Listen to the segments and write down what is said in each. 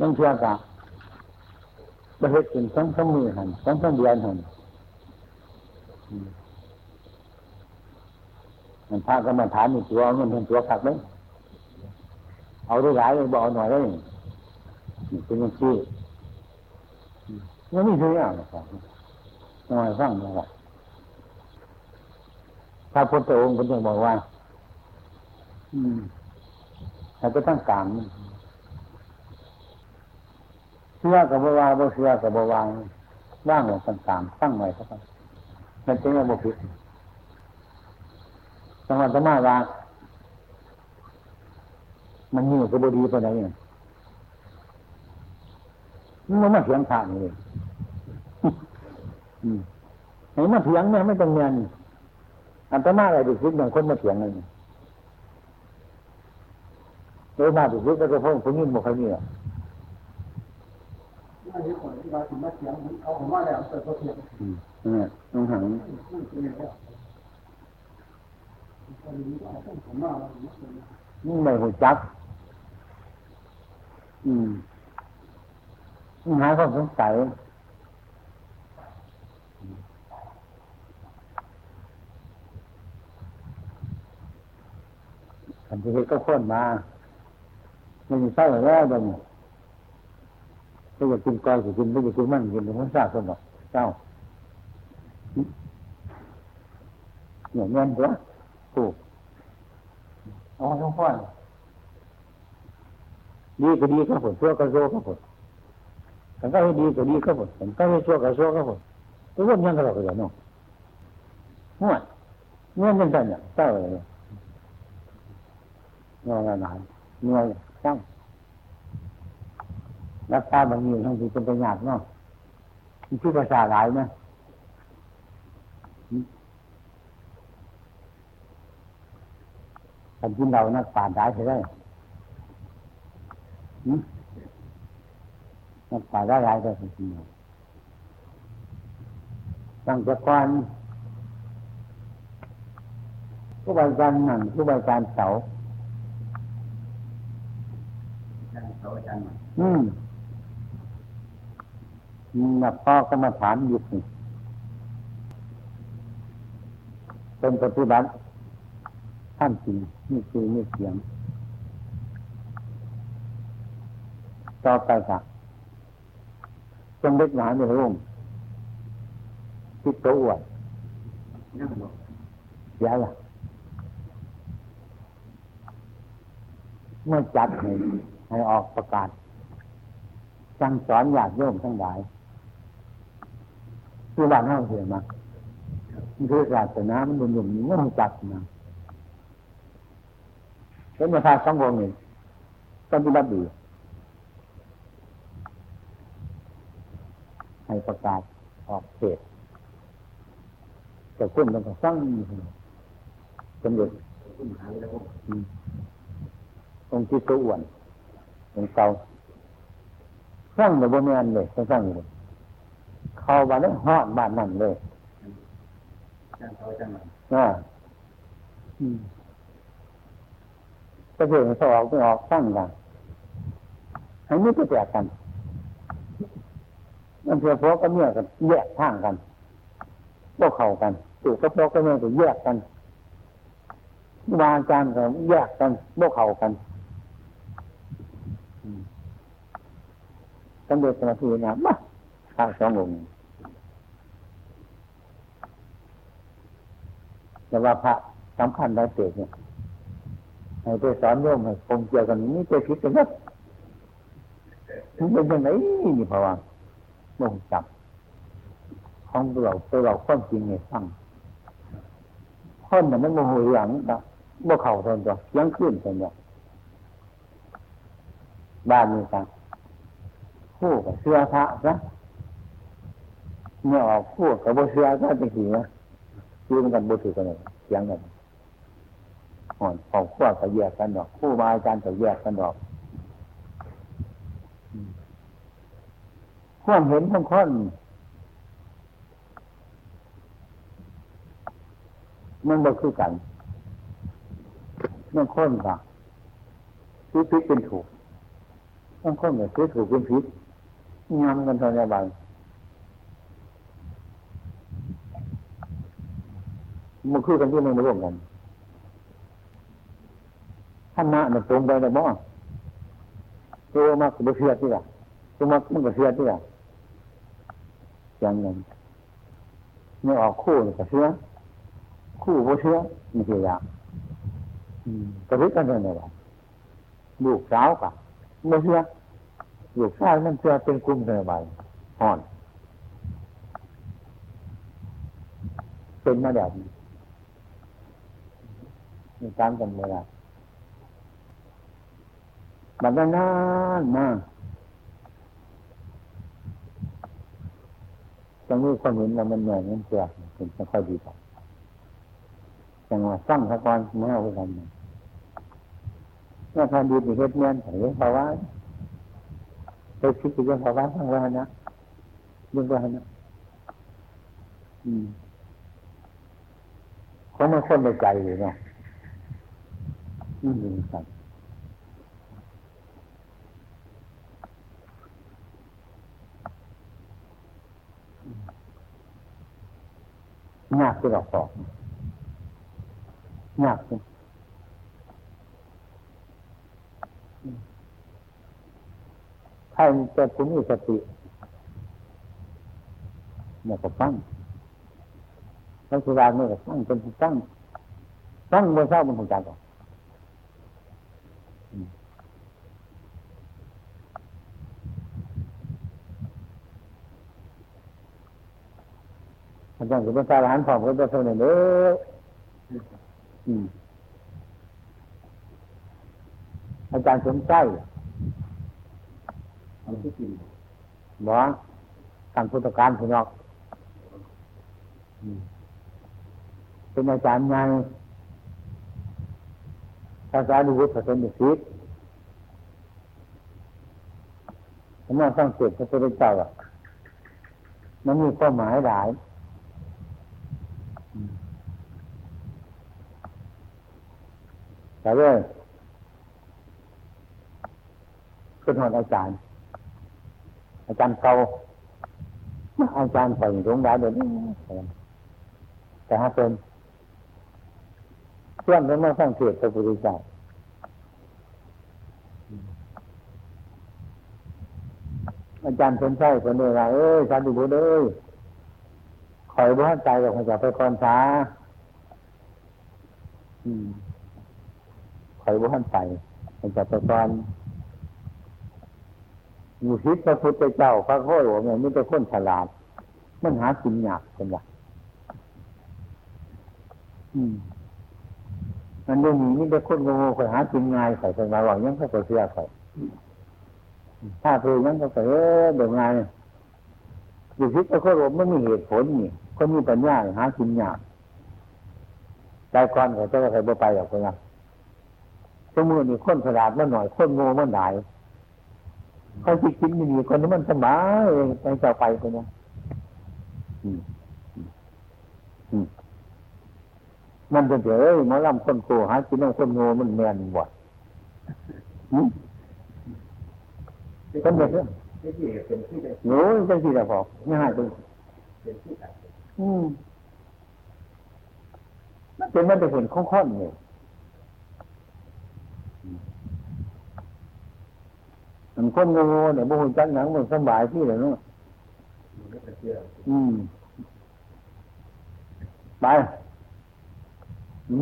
ยังเชื่อกะประเทศเป็นสองสองมือหันสองสองเดือนหันมันพากันมาถามมีตัวเงินเป็นตัวขักไหมเอาได้หลายเลยบอกหน่อยได้เป็นยังซี่ยังไม่ซื้ออะนะครับหน่อยฟังเลยว่าพระพุทธองค์พุทธองบอกว่า อืมแต่ก็ตั้งกลาง เชื่อกับบวางบ่เชื่อกับบวางว่างหลงต่างๆตั้งใหม่สักมันจะยังบ่ผิดสังวรธรรมาวามันนี่ก็บดีปานใดเนี่ยมันมาเถียงทางเลยเห็นมาเถียงเนี่ยไม่ต้องเงินอันตมาอะไรดิคิดอย่างคนมาเถียงเลยโดยมาดิคิดแล้วก็พงคนนี้หมดใครเนี่ย เนี่ยต้องหังนี่ไม่หูจัก อืมหาความสงสัยขันที่เห็นก็ค้นมาไม่มีเศร้าแล้วบ้างก็อ ยากกินก้อยก็กินไม่อยากกินมันกินมันทราบคนบอกเจ้าเนี่ยเงินตัวถูกอ๋อทุกคนดีก็ดีก็ผลชั่วก็ชั่วก็ผลแต่ก็ให้ดีก็ดีก็ผลแต่ก็ให้ชั่วก็ชั่วก็ผลตัวคนยังก็เราก็อย่างนู้นหัวเงินเป็นแบบเนี่ยเจ้าเลยงอหนาเงยช่าง รักษาบางอย่างทั้งที่เป็นประหยัดเนาะมีชื่อภาษาหลายนะทำกินเรานักป่าได้ใช่ไหมนักป่าได้หลายก็จริงตั้งแต่ก่อนผู้บริการหนังผู้บริการเสาอืม นับพ่อก็มาถามยุคนี่เป็นปฏิบัติท่านจริงนี่คือนี่เสียงต่อไปค่ะจงเล็กหนาในร่มทิดตัวอวดเสียละเมื่อจัดให้ให้ออกประกาศสั่งสอนญาติโยมทั้งหลาย คือบ้านห้องเสียมาคือศาสนามันบุญยุ่มนี่มันจัดมาเป็นมาทาสังวงหนึ่งปฏิบัติดีให้ประกาศออกเทศแต่ขึ้นมันก็สร้างสมเด็จองค์ที่ตัวอ้วนองค์เก่าสร้างแบบโบแมนเลยสร้างเลย เข้าบ้านนั้นหอดบ้านนั่นเลยจังเขาจังมันอ่าก็เพื่อให้เขาออกไม่ออกสร้างกันให้ไม่แตกกันมันเพื่อพวกก็เมื่อกันแยกทางกันพวกเข้ากันตู่ก็พวกก็เมื่อกันแยกกันวางจานกันแยกกันพวกเข้ากันสำเร็จสมาธินะมาข้าสององค์ แต่ว่าพระสำคัญได้เกิดเนี่ยให้ไปสอนโยมให้คงเกี่ยวกันนี่ไปคิดกันนะมันเป็นยังไงนี่พะวังลงจับของเราตัวเราความจริงเนี่ยฟังคนเนี่ยมันโมโหอย่างนะโมเข่าทนตัวยังขึ้นทนตัวบ้านนี้กันคู่กับเสื้อพระนะเมื่อออกคู่กับเสื้อก็เป็นสีนะ คือมันกันบุตรกันเลยเสียงกันอ่อนของขั้วก็แยกกันดอกคู่มาอาจารย์ก็แยกกันดอกความเห็นของคนมันบ่คือกันมันคนค่ะคิดพิดเป็นถูกบางคนเนี่ยซื้อถูกเป็นผิดยำกันทอนยาบาง มันคือกันที่มันร่วมกันธรรมะมันตรงไปแต่บ่ตัวมากก็เชื่อที่ละตัวมากมันก็เชื่อที่ละอย่างนั้นไม่ออกคู่ก็เชื่อคู่บ่เชื่อมีเสียอย่างกระพริบกันเลยนะลูกสาวกับไม่เชื่อลูกชายมันเชื่อเป็นกลุ่มเลยไปห่อนเป็นมาแบบนี้ มีการกันเวลาบัดนานมากจังมีความเห็นว่ามันเหนื่อยมันเสียเป็นไม่ค่อยดีต่อจังหว่าสร้างสะกอนเมื่อวันนั้นเมื่อทานดีในเฮ็ดเมียนเห็นภาวะไปคิดถึงเรื่องภาวะทั้งวันนะเรื่องวันนะอืมเขามาคนในใจอยู่เนาะ อืมครับยากที่เราสอบยากที่ถ้าจะคุณมีสติเนี่ยก็ฟังแล้วสุราเนี่ยก็ฟังเป็นฟังฟังเมื่อเช้ามันคงจักอาจารย์คือเป็นสารหันของพระเจ้าเท่านั้นเด้ออาจารย์สมใจบ่การพุทธการพี่น้องเป็นอาจารย์ไงภาษาดูวุฒิผสมดุสิตผมว่าต้องเกิดพระพุทธเจ้าอะมันมีความหมายหลาย แต่เรื่องขึ้นหอดอาจารย์ อาจารย์เก่าอาจารย์ใส่หลวงได้เดินแต่ถ้าเป็นเพื่อนก็ไม่สังเกตพระพุทธเจ้าอาจารย์เป็นใช่คนเดียวเอ้ยสาธุบุตรเอ้ยคอยบ้านใจกับพระเจ้าไปคอนช้า คอยบ้านใจพระเจ้าไปคอนอยู่ทิศพระพุทธเจ้าพระโคตรว่ามันเป็นคนฉลาด มันหาสินยากเป็นอย่างมันดูมีนี่เป็นคนโง่คอยหาสินง่ายใส่เป็นมาหวังยังเขาเสียใส่ถ้าเธอยังเขาใส่เออเดี๋ยวไงอยู่ทิศพระโคตรว่าไม่มีเหตุผลนี่คนมีปัญญาหาสินยากใจก่อนเขาจะไปบ่ไปหรอกคนละ สมมตินี่คนฉลาดมันหน่อย คนโง่มันหลายเขาคิดคิดไม่ดีคนนี้มันสบายไปจะไปคนนี้มันจะเจอหมอลำคนโกหากินน้องคนโง่มันแมนบ่คนเด็กเนี่ยโน้ยจังที่จะพอไม่หายตรงอืมมันเป็นมันจะเห็นข้องๆเนี่ มันคนโง่เนี่ยบุหุจักหนังมันสบายที่เลยเนาะอืมไป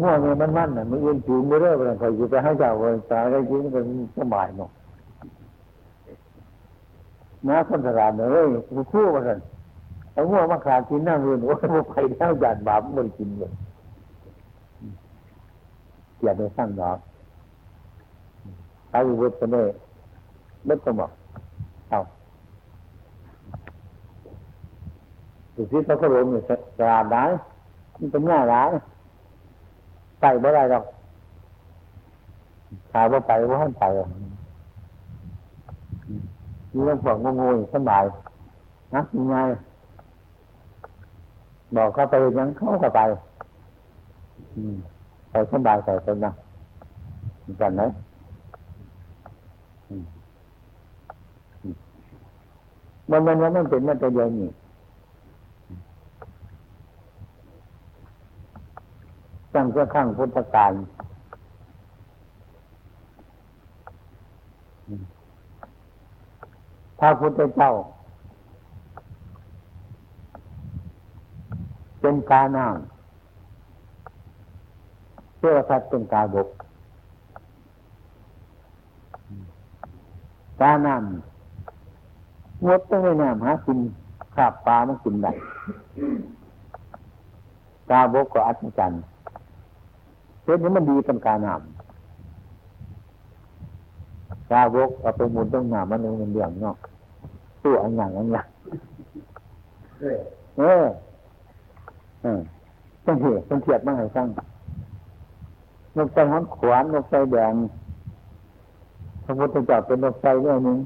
ง่วงเนี่ยมันมันน่ะมันเย็นผิวไม่เรื่อยไปคอยอยู่ไปให้เจ้าเลยตาได้ยินมันสบายเนาะน้าคนสลาดเลยคู่มาสันเอาง่วงมาขาดกินน้ำเรือนโอ้ยมันไปแล้วหยาดบาปมันกินเลยอย่าไปสร้างดอกเอาวุฒิไปเลย ไม่ต้องบอกเอาสุดที่เขาก็รู้อยู่สลาดได้มันเป็นง่ายได้ไปไม่ได้หรอกถามว่าไปว่าให้ไปนี่ต้องฝังงงๆสบายนะยังไงบอกเขาไปยังเขาก็ไปไปสบายใส่คนนะกันไหม มันมันว่ามันเป็นมันตัวเดียวนี่ตั้งแต่ข้างพุทธกาลพระพุทธเจ้า เป็นกาน้ำเพื่อทัดเป็นกาบกกาน้ำ งดต้องไม่น้ำหากินขาบปลามันกินได้กาบกก็อัศจรรย์เช่นนี้มันดีเป็นกาน้ำกาบกเอาไปหมุนต้องหนามันเงินเดือนเนาะตัวอันอย่างอันอย่างเออเออต้องเหตุต้องเทียบมาให้ฟังนกไส้หอนขวานนกไส้แดงพระพุทธเจ้าเป็นนกไส้เรื่องนึง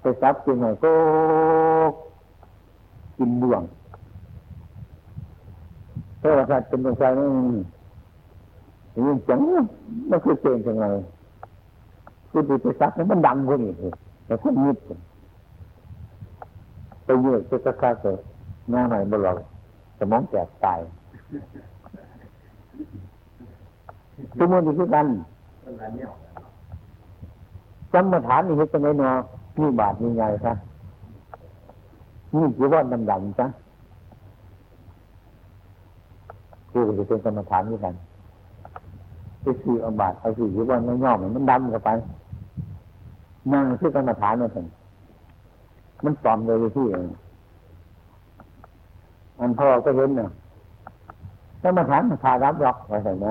ไปซับกินหน่อยก็กินบ่วงเพราะว่าสัตว์เป็นนกไส้นี่ยิ่งจังมันคือเก่งจังเลยคือดูไปซักมันดังกว่านี้แต่คนยิบไปเยอะจะสักการะหน้าใหม่บ่เราสมองแตกตายทุกมันอยู่ที่กันจำมาฐานนี่เห็นจังไงเนาะ นี่บาทนี่ไงครับนี่จีวรดำดำจ้ะคือจะเป็นกรรมฐานนี่กันไปสี่เอาบาทเอาสี่จีวรย่อมมันดำเข้าไปนั่งที่กรรมฐานนั่นเองมันปลอมเลยที่เองอันพ่อก็เห็นเนาะกรรมฐานมันพารับล็อกไว้ใส่ไหม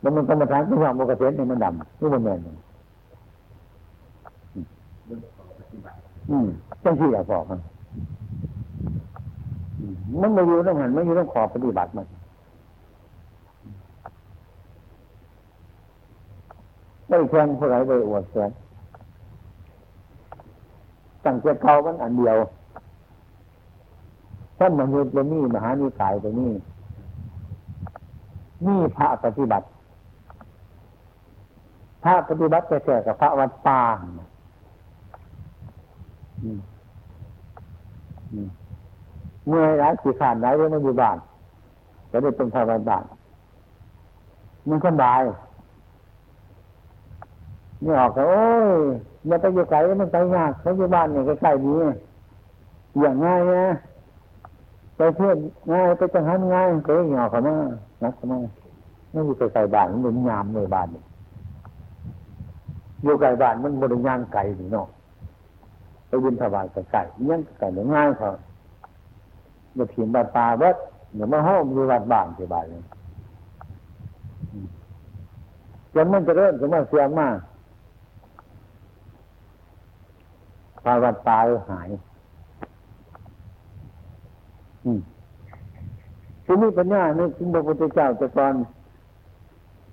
แล้วมันกรรมฐานที่ว่าโมกเทนเนี่ยมันดำนี่มันแมน อืมจังที่อยากบอกมันมันไม่อยู่ต้องหันไม่อยู่ต้องขอปฏิบัติมันไม่แข่งผู้ใดไปอวดแสงตั้งแต่เขามันอันเดียวท่านมนุษย์จะมีมหานิกายตัวนี้นี่พระปฏิบัติ พระปฏิบัติจะเกิดกับพระวัดป่า เมื่อร้ายสีขานร้ายเรื่องมันอยู่บ้านจะได้เป็นพระวัดบ้านมันสบายนี่ออกก็โอ้ยอย่าไปอยู่ไกลมันไปยากเขาอยู่บ้านเนี่ยใกล้ๆนี้อย่างง่ายนะไปเพื่อนง่ายไปจังหันง่ายก็หยอกเขามานักเขามาไม่อยู่ไกลๆบ้านมันเป็นยามในบ้านอยู่ไกลบ้านมันบริยางไก่หเนาะ ไปยินถวายไก่ยังไก่ง่ายเขาอย่าเพียงบาดตาเบิดเดี๋ยวมาห้องอยู่วัดบ้านที่บ้านเลยจนมันจะเริ่มจะมาเสียงมากภาวะตาหาย อืมทีนี้ปัญญานี่ถึงพระพุทธเจ้าจะตอน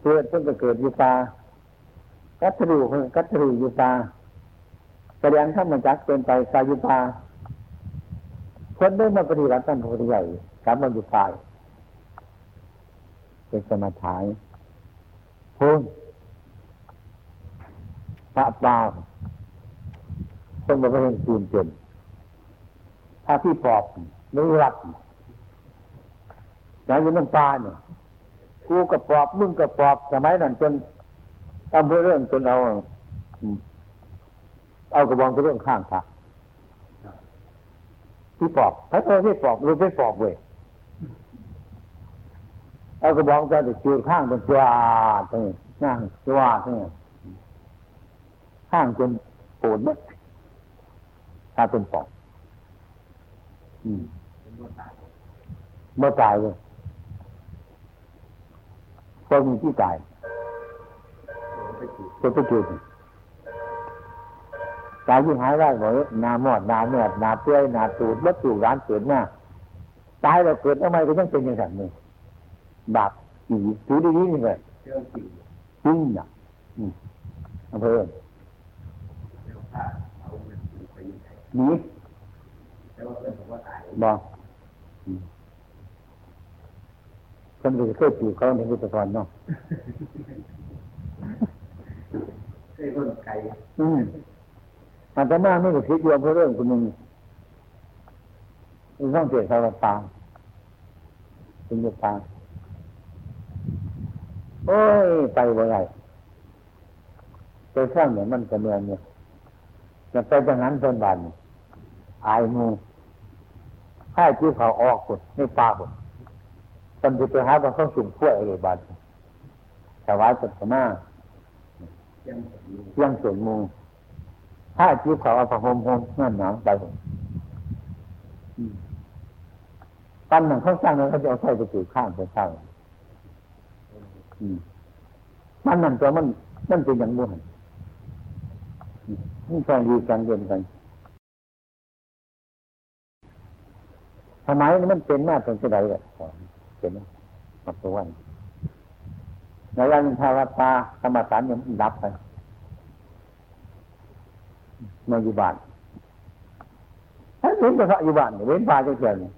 เกิดต้นจะเกิดอยู่ตากัตถุกัตถุอยู่ตา แสดงข้ามันจักเป็นไปกายุตาคนได้มาปฏิบัติท่านพระพุทธเจ้ากลับมาอยู่ตายเป็นสมาธิพูนพระปาคนมาเป็นจีนเต็มถ้าที่ปอบไม่รับอย่างนี้มันปลาเนี่ยกูกระปอบมึงกระปอบสมัยนั้นจนทำเพื่อเรื่องจนเอา เอากระบองไปเรื่องข้างพระที่ปอบถ้าเธอที่ปอบรู้ไม่ปอบเว้ยเอากระบองจะติดจูข้างเป็นจวาดตรงนี้นั่งจวาดตรงนี้ข้างจนปวดมั้ถ้าเป็นปอบเมื่อตายเลยก็มีที่ตายก็ไปจุด ตายยิ่งหายได้หมดนาหมอดนาเนื้อนาเปื่อยนาตูดวัตถุร้านเกิดมาตายแล้วเกิดทำไมก็ยังเป็นอย่างนั้นเลยบาปอีถือดีนี่เลยจริงอะอำเภอหนีบอกคนอื่นเคยปลูกเขาในพุทธพรเนาะได้คนไก่อืม อาตมาไม่ได้คิดโยมเพราะเรื่องคนหนึ่งต้องเสียสารตาเป็นยตาโอ้ยไปบ่ไรไปสร้างเนี่ยมันกระเมืองเนี่ยจะไปจังนั้นเพิ่นบานอายมูให้ที่เขาออกคนในป่าคนตอนไปหาบาเขาสุ่มขั้วอะไรบานถวายปัตมาเรื่องส่วนมู ถ้าจีบเขาเอาผ้าห่มห่มนั่นหนาวไปตั้นหนังเขาสร้างแล้วเขาจะเอาใส่ไปถือข้างไปสร้างมันนั่นตัวมันมันเป็นอย่างมุ่นนี่แข่งดีแข่งเย็นกันทำไมมันเป็นมาเป็นจะไดแบบเป็นมาตัววันในวันทาวตาธรรมสารยังดับไป มาอยู่บ้านถ้าเว้นเฉพาะอยู่บ้านเว้นป่าจะเกิดเนี่ย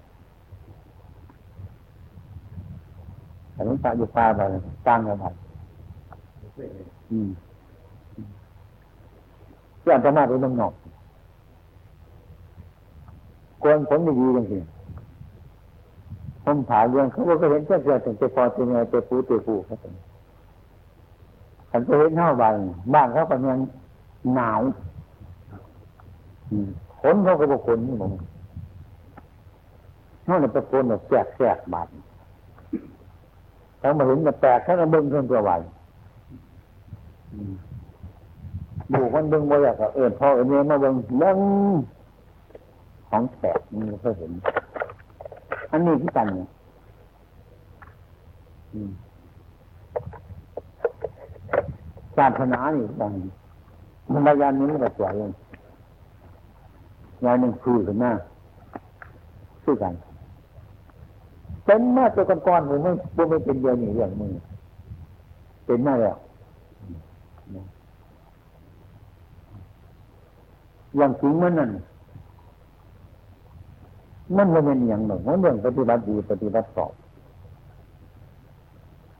แต่เว้นป่าอยู่ป่าไปกลางกันไปอืมที่อันตรายเป็นน้ำหนอกกวนผลดีจริงๆผมถามเรื่องเขาบอก็เห็นแค่เกิดถึงจะพอจะไงจะปูจะปูครับฉันก็เห็นเท่าบ้านบ้านเขาเป็นยังหนาว ขนเขาก็บอกขนนี่ผมเขาเนี่ยตะโกนแบบแสกแสกบาดเขามาเห็นแบบแตกเขาก็เบิ้งเครื่องตัวไหวบุกมันเบิ้งบ่อยากเอิญพ่อเอิญเมียมาเบิ้งเบิ้งของแตกนี่เขาเห็น อันนี้ที่กันเนี่ยศาสนานี่ต่างมันพยานนี้มันก็สวยเลย งานหนึ่งคือขึ้นมาคือกันเป็นมาตัวก่อนๆผมไม่ผมไม่เป็นเดียวนี่เรื่องมือเป็นมาแล้วอย่างจริงมันนั่นมันไม่เป็นอย่างหนึ่งมันเรื่องปฏิบัติดีปฏิบัติสอบ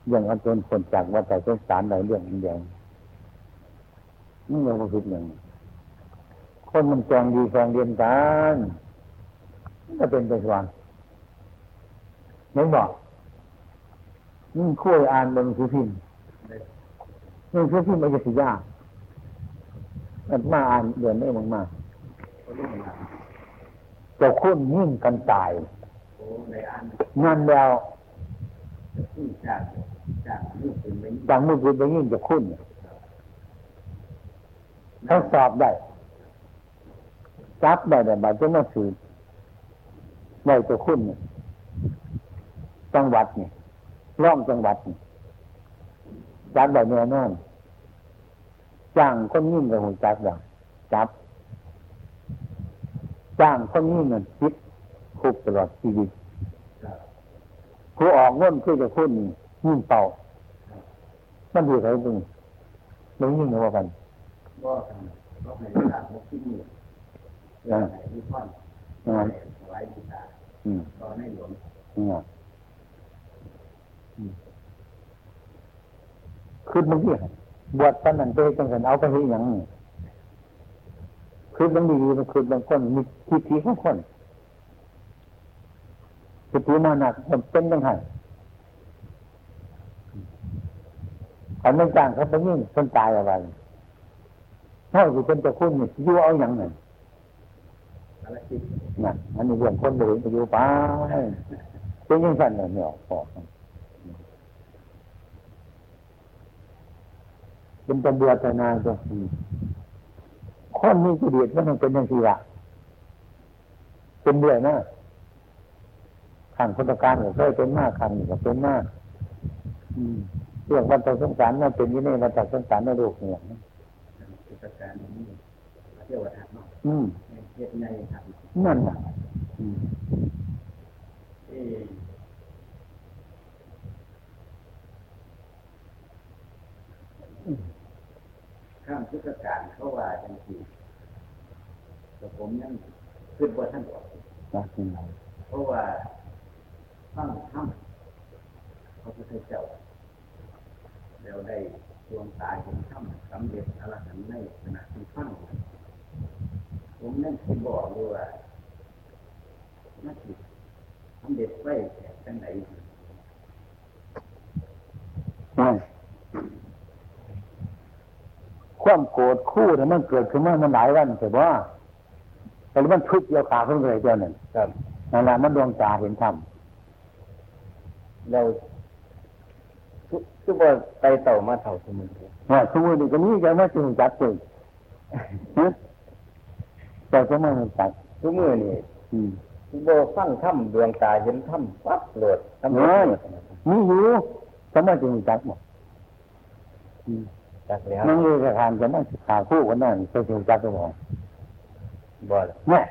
อย่างอันตนคนจากว่าแต่สงสารหลายเรื่องเดียวนี่เราก็คิดอย่างนี้ คนมันแจงดีแจงเรียนกันก็เป็นไปสว่างไม่บอกนี่คุยอ่านบนสือพิมพ์นี่สือพิมพ์มันจะสิยากมันมาอ่านเดือนได้มากมาจะคุ้นยิ่งกันตายนั่นแล้วจากมือปืนไปจากมือไปยิ่งจะคุ้นเขาสอบได้ จับได้แต่บาดจะมาสืบได้จะคุ้นจังหวัดเนี่ยร่องจังหวัดนี่จับได้แน่นอนจ้างคนยิ่งกับหุ่นจับอย่างจับจ้างคนยิ่งเงินคิดคุกตลอดชีวิตผู้ออกเงินคือจะคุ้นยิ่งเป่ามันอยู่ไหนตรงมันยิ่งกว่ากัน ก็ก็ให้ตามหกสิบนิ้วไหนที่พ่อนไหวดีตาตอนให้หลวงคือบางทีบวชตอนนั้นไปจังสันเอาไปให้ยังคือบางดีมันคือบางคนมีทิฏฐิของคนทิฏฐิมาหนักมันเป็นยังไงอันนั้นจ้างเขาไปยิ่งคนตายอะไรเท่าที่เป็นตะคุณนี่ยู่เอาอย่างหนั้น นั่นอันนี้เรื่องคนบริสุทธิ์อยู่ไปเป็นยังสั่นเลยเนี่ยพอกเป็นตำรวจทนายตัวคนนี้กิเลสมันเป็นยังไงละเป็นเบื่อหน้าขังพุทธการก็เคยเป็นมากขังก็เป็นมากเรื่องวันตสงสารนั่นเป็นยี่นี่วันตสงสารในโลกเนี่ยพุทธการนี้เที่ยวธรรมอืม เฮ็ดในธรรมนั่นน่ะอืมเอ่ข้ามพุทธการเขาว่าจังซี่แต่ผมยังคิดว่าท่านบอกนะจริงไหมเพราะว่าฟังธรรมพระพุทธเจ้าแล้วได้ดวงตาเห็นถ้ำสำเร็จอรหันต์ในขณะที่ฟัง ผมนั่นที่บอกเลยว่านักจิตสำเร็จไว้แต่จังไหนไม่ความโกรธคู่เนี่ยมันเกิดขึ้นมามันหลายวันแต่ว่าแต่มันทุกข์เดียวขาขึ้นเลยเดียวหนึ่งครับนั่นแหละมันดวงตาเห็นธรรมเราคือว่าไปเต่ามาเต่าสมุนว่าสมมติก็นี้จะไม่ถึงจัดเลยฮะ แต่ก็ไม่จัดทุกมือนี่อืมคือโบฟังถ้ำดวงตาเห็นถ้ำปั๊บโหลดถ้ำโหลเฮ้ยดมีอยู่ก็ไม่ถึงจัดหมดอืมจักแล้วนั่งเรือทานจะนั่งขาคู่กันนั่นไปถึงจัดก็บอกบ่ละเนี่ย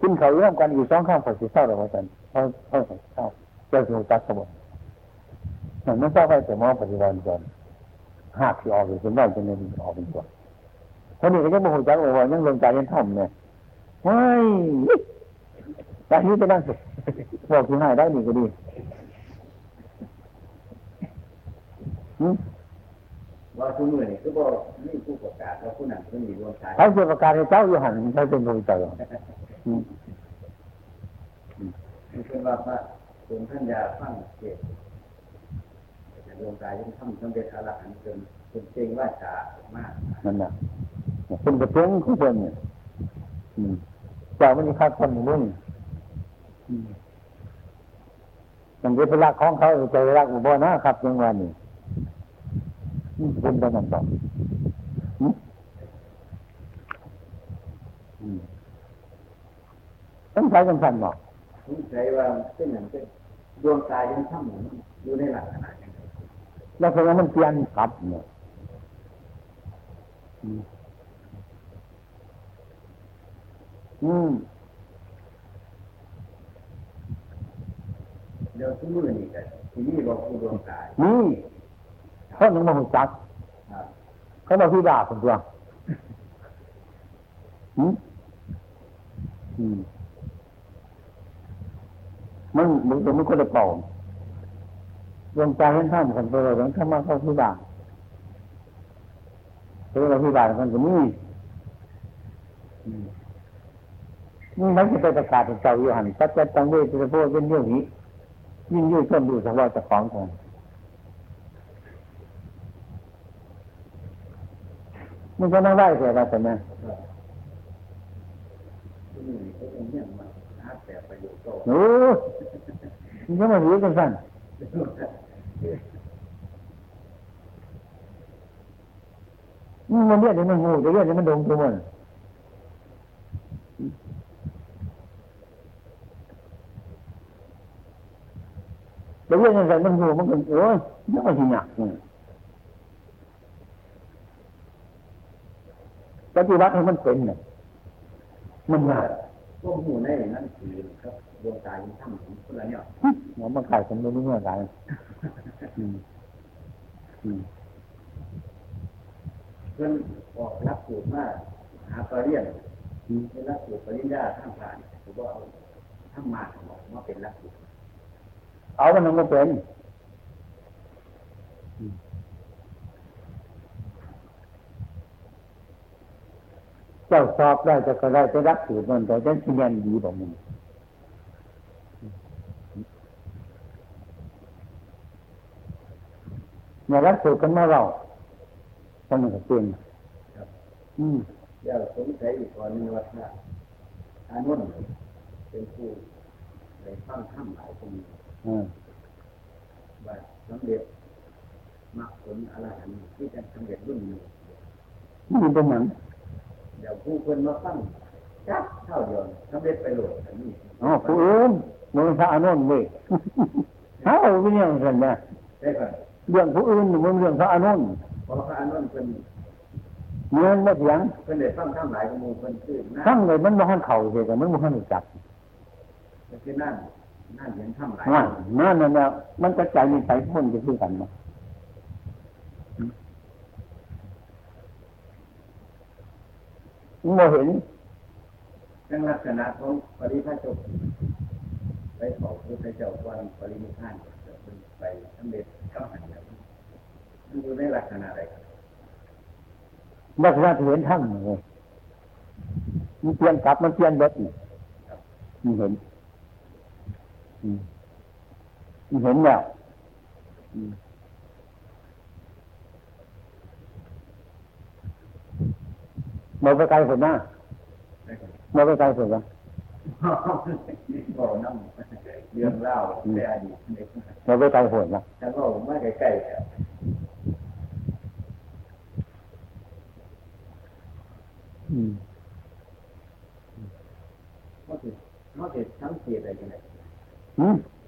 กินเขาวเริ่มกันอยู่สองข้างฝักสีเศร้าเลยว่าจันเขาเขาเศร้าเจ้าถึงจัดก็บอกมันไม่ทราบว่าแต่มองปฏิบัติจนหากที่ออกหรือเป็นได้จะไม่ออกเป็นตัว คนนี้ก็ยังโมโหจักเลยว่ายังลงใจยังทำเนี่ยเฮ้ยแต่นี้ไปนั่งสิบอกที่ให้ได้นี่ก็ดีอืมว่าทุกมือนี่คือโบนี่ผู้ประกาศว่าผู้นั้นผู้นี้ดวงตาเขาจะประกาศให้เจ้าอยู่หันเขาเป็นคนเจออืมนี่คือว่าพระคุณท่านยาฟังเจ็บแต่ดวงตายังทำสำเร็จอรหันต์จนจนเจงว่าจามากนั่นน่ะ เป็นกระเพื่องของเพื่อนเนี่ยอืมเจ้าไม่ได้คาดคนมุ่งอืมอย่างที่พลักของเขาใจรักอุบลนะครับยังวันนี้อืมเป็นไปนั่นต่ออืมอืมต้องใช้กันทันบอกผมใช้ว่าเป็นอย่างเป็นดวงตายังทำเหมือนอยู่ในหลักขนาดยังไงแล้วก็มันเปลี่ยนกลับเนี่ย อืมอืมเดี๋ยวทุกมือนี่กันที่นี่บอกผู้ดวงตานี่เขาหนึ่งมาหุ่จักครับเขามาพี่ด่าคนตัวอืมอืมมันมันเป็นมันก็ได้เป่าดวงใจเห็นท่านกันไปเลยดวงท่านมาเข้าพี่ด่าเวลาพี่ด่ากันก็มีอืมนี่ มันจะไปประกาศเจ้าอยู่หันสัจจตังเวทิตโพเป็นเรื่องนี้ ยิ่งยืดต้นดูสังวาจะของของมันก็นั่งได้เสียแล้วใช่ไหมทุกมือนี่ก็เป็นเนี่ยมาหาแต่ประโยชน์โตโอ้มันก็มาหิวกันสั้นมันเรียกเดี๋ยวมันงูเดี๋ยวเรียกเดี๋ยวมันดงตัวมัน เดี๋ยวเรียกอะไรมันงูมันก็โอ้ยยังไม่ถึงหนักเนี่ยปฏิบัติให้มันเป็นเนี่ยมันยากพวกหูในนั่นคือครับดวงตายังทำเหมือนคนละเนี่ยหมอมาขายผมไม่รู้เมื่อไหร่อืมอืมเพื่อนออกรับสูตรมาหาปรริญญาเป็นรับสูตรปริญญาท่ามผ่านหรือว่าเอาทำมาของมาเป็นรับสูตร เอามันยังไม่เป็นอืมเจ้าสอบได้จะก็ได้จะรักสูตรมันแต่จะที่ยันดีบอกมึงเนี่ยรักสูตรกันมาเราต้องมันก็เป็นครับอืมเดี๋ยวสงสัยอีกคนนึงว่าถ้าอานุนเป็นผู้ในฟังถ้ำหลายคน อืมว่าสำเร็จมรรคผลอรหันต์ที่จะสำเร็จรุ่นนี้นี่เป็นหนังเดี๋ยวผู้คนมาฟังจับเท่าเดียวสำเร็จไปโหลดอันนี้อ๋อผู้อื่นมึงพระอานนท์เว้ยเฮ้าเป็นยังไงเนี่ยได้ก่อนเรื่องผู้อื่นมึงเรื่องพระอานนท์เพราะพระอานุนเป็นเงินมาเถียงเพิ่นได้ฟังถ้ำหลายของหมู่เพิ่นชื่อนั่นทั้งเลยมันบ่ทันเข่าเสียแต่มันบ่ทันรู้จักคือนั่นนั่ นเห็นถ้ำหลายนั่นนั่นนั่นน่ะมันกระจายมีไปพ้นจะคือกันมามึงบ่เห็นทั้งลักษณะของปริพาชกไปขอพระเจ้าวันปริมิพานไปสำเร็จเข้าหันแล้วมันอยู่ในลักษณะใดครับลักษณะที่เห็นทั้งเลยมันเปลี่ยนกลับมันเปลี่ยนเบิดอีกมันเห็นอืมมัน เห็นแล้วอืมมาไปไกลสุดนะได้ครับมาไปไกลสุดนะบอกน้ำเรื่องเล่าในอดีตเนี่ยมาไปไกลสุดนะแต่ก็ไม่ใกล้ๆครับอืมเขาจะเขาจะสังเกตอะไรกันไหนอืม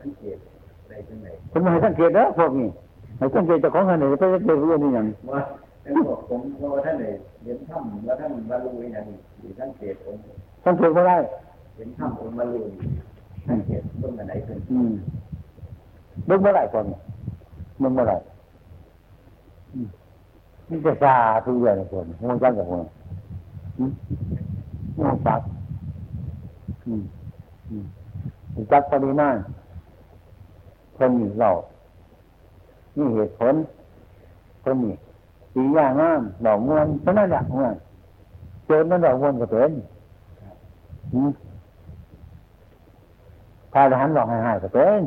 สังเกตอะไรกันไหนผมไม่ให้สังเกตนะพวกนี้ให้สังเกตเจ้าของอันไหนไปสังเกตเรื่องนี้อย่างว่าแต่บอกผมว่าท่านไหนเห็นถ้ำแล้วท่านบรรลุอย่างนี้หรือสังเกตองสังเกตไม่ได้ เห็นถ้ำองค์บรรลุสังเกตต้นไหนเป็นอืมเบิ่งเมื่อไหร่ก่อนเบิ่งเมื่อไหร่อืมมันจะซาทุกอย่างเลยคนหัวจักกับหัวอืมหัวจักอืมอืมหัว จักปริมาณคนมีเรานี่เหตุผลคนมีสีย่างามดอกมวนเท่านั้นแหละมวนโจรนั้นดอกมวนก็เป็นพาทหารหลอกให้หายก็เป็น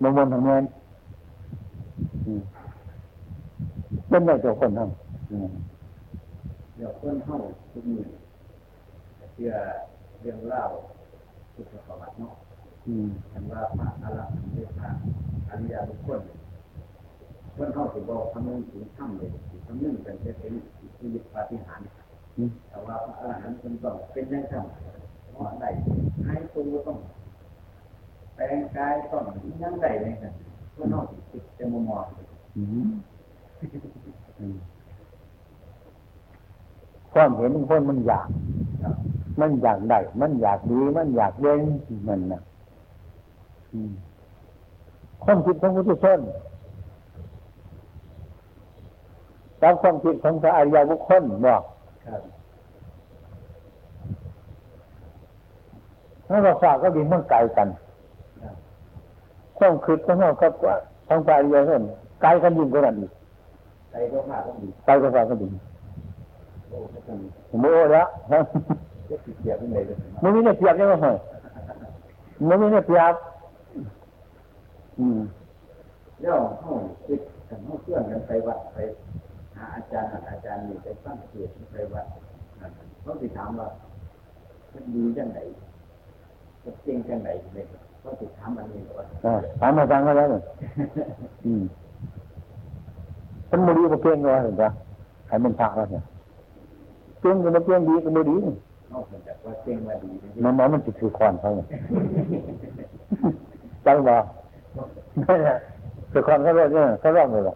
มวนทางเงินเป็นได้ตัวคนทั้งเดี๋ยวต้นเข้าทุกมือเชื่อเรื่องเล่า พุทธประวัติเนาะอืมคำว่าพระอรหันต์เรียกพระอริยบุคคลคนเข้าถึงบอกคำนึงถึงถ้ำเลยคำนึงเป็นเป็นชีวิตปาฏิหาริย์อืมแต่ว่าพระอรหันต์เป็นต้องเป็นยังไงเพราะใดให้ตัวต้องแปลงกายต้องยังไงเลยกันก็นอกติดจะมุมมองอืมอืมความเห็นของคนมันอยากครับ มันอยากได้ มันอยากดี มันอยากเด่นมันนะอืมความคิดของพุทธชนตามความคิดของพระอริยบุคคลบอกครับถ้าเราฝากก็ดีมันไกลกันครับความคิดของเรากับว่าของพระอริยชนไกลกันยิ่งกว่านั้นอีกใจก็พาต้องดีไกลกว่าฝากก็ดีโอ้ก็ต้องผมโอ้แล้ว มันมีเนี่ยเปียบยังไงมันมีเนี่ยเปียบอืมแล้วเข้าติดกันเข้าเครื่องกันไปวัดไปหาอาจารย์อาจารย์นี่ไปตั้งเกียรติไปวัดเขาสิถามว่ามันดีจังไหนมันเก่งจังไหนเลยเขาสิถามอันนี้ว่าถามมาฟังก็แล้วเนี่ยอืมมันไม่ดีก็เก่งเลยเห็นปะใครมันพระแล้วเนี่ยเก่งก็ไมันเก่งดีก็ไม่ดีเนี่ย อกจากว่าเก่งว่าดีจริงมันมันมันติดคือควันเขาเนี่ยจังบ่นั่นแหละคือควันเขาเรียกเนี่ยเขาเรียกเลยหรอ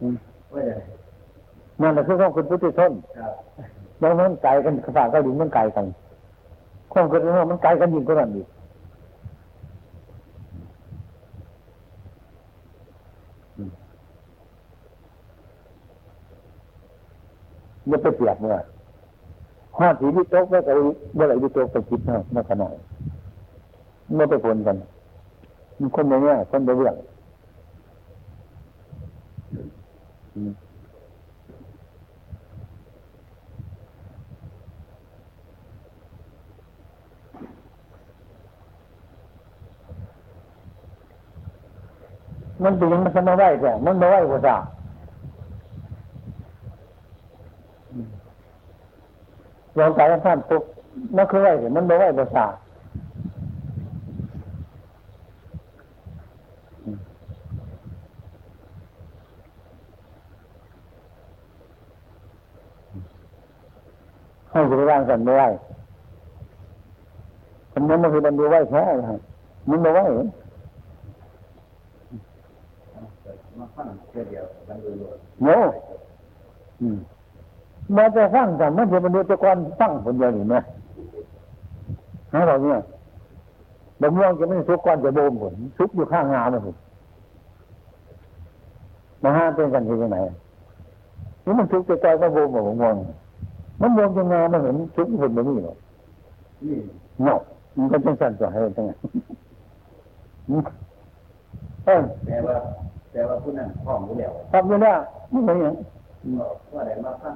อืมๆว่าจะนั่นแหละคือของคุณพุทธชนครับแล้วมันไกลกันฝากก็ดีมันไกลกันความคิดของเรามันไกลกันยิ่งกว่านั้นอีกอืมอย่าไปเปรียบเมื่อ ห้าถีวิตกไม่กับเมื่อไหร่วิตกไปคิดเนาะไม่ขนาดไม่ไปผลกันมันคนในเนี้ยคนในเรื่องมันเป็นยังมันสมาไหวแค่มันมาไหวกว่าจ้า ลองใจท่านปุ๊บมันคือไหวแต่มันมาไหวกว่าจ้าให้สุร่างกันไม่ไหวมันมันคือมันดูไหวแค่ไหมมันมาไหวมาฟังเพื่อเดียวกันดูเลยโน่อื มมาจะฟังกันมันจะมันดูจะกวนฟังคนเดียวนี่ไหมฮะเราเนี่ยบะม่วงจะไม่สุกก่อนจะโบมผลสุกอยู่ข้างงาเลยผมมาห้าเป็นกันที่ไหนนี่มันสุกจะกอนก็โบมแบบมะม่วงมันโบมจะงามันเห็นสุกผลแบบนี้หรอนี่เนาะมันก็จังสั่นต่อให้จังไงอืมเออแปลว่าแต่ว่าผู้นั้นพร้อมอยู่แล้วทำอยู่แล้วนี่ไงอย่างก็ได้มาฟัง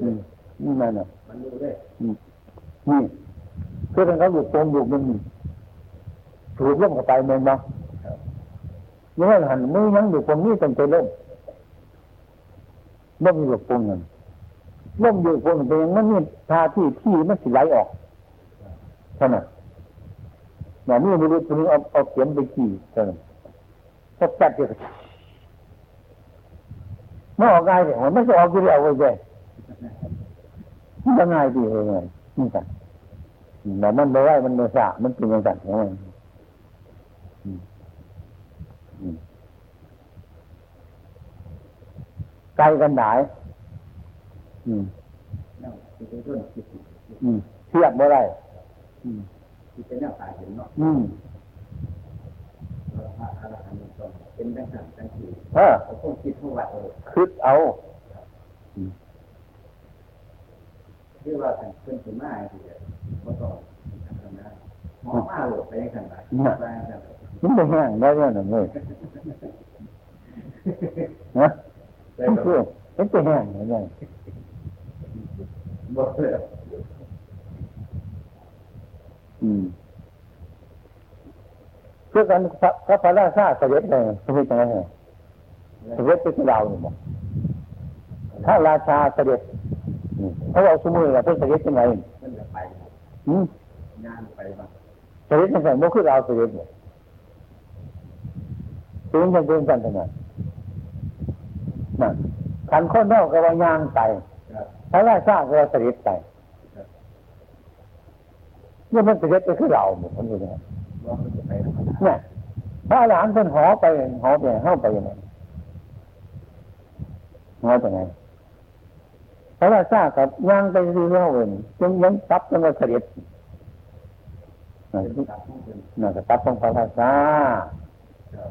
อืมนี่นั่นน่ะมันรู้เลยนี่คือทางเขาอยู่ตรงอยู่มันถูกล่มกับไปเมืองบ้างยังไงหันมือยังอยู่ตรงนี้ตั้งแต่ล่มล่มอยู่ตรงนั้นล่มอยู่ตรงนั้นเป็นยังมันนี่ทาที่ที่มันสิไหลออกเท่านั้นแบบนี้ไม่รู้ตรงนี้เอาเอาเขียนไปขี่เท่านั้นก็จัดเดียวไม่ออกง่ายเลยมันไม่จะออกอยู่แล้วเว้ยเว้ย มันจะง่ายดีเลยไงนี่กันแต่มันไม่ไหวมันไม่สะมันเป็นอย่างนั้นของมันไกลกันหนายอืมนั่งคิดต้นคิดอืมเทียบไม่ได้อืมคิดเป็นแนวตายเห็นเนาะอืมพระอรหันต์ต้องเป็นดังนั้นดังที่เออเขาต้องคิดทุกวันเออ คิดเอาที่ว่าท่านเพิ่นสิมาที่บ่ต้องทำงานหมอมาโหลดไปยังซั่นล่ะไปยังซั่นมันไม่แห้งได้เนี่ยหนึ่งเลยนะได้มันคือมันจะแห้งได้เนี่ยบ่เลยอืมคือกันพระพระราชาเสด็จเลยสมัยจังไงเสด็จไปที่เราเนี่ยบอกถ้าราชาเสด็จอืม เขาเอาสมุนไพรเพื่อเสด็จยังไงเพิ่นจะไปอืมงานไปบ้างเสด็จยังไงมันคือเราเสด็จเนี่ยถึงจะเดินกันทำไมนั่นขันข้นอกก็ว่าย่างไปครับพระราชาก็ว่าเสด็จไปเนี่ยมันเสด็จไปคือเราหมดมันอยู่เนี่ยว่าเพิ่นจะไปธรรมดาเนี่ยพระอรหันต์เป็นหอไปหอไปเข้าไปยังไงหอไปไง พระราชากับย่างไปที่เล่าเองยังยังตับยังว่าเสด็จนั่นเป็นตามของเพิ่นนั่นก็ตับของพระราชาครับ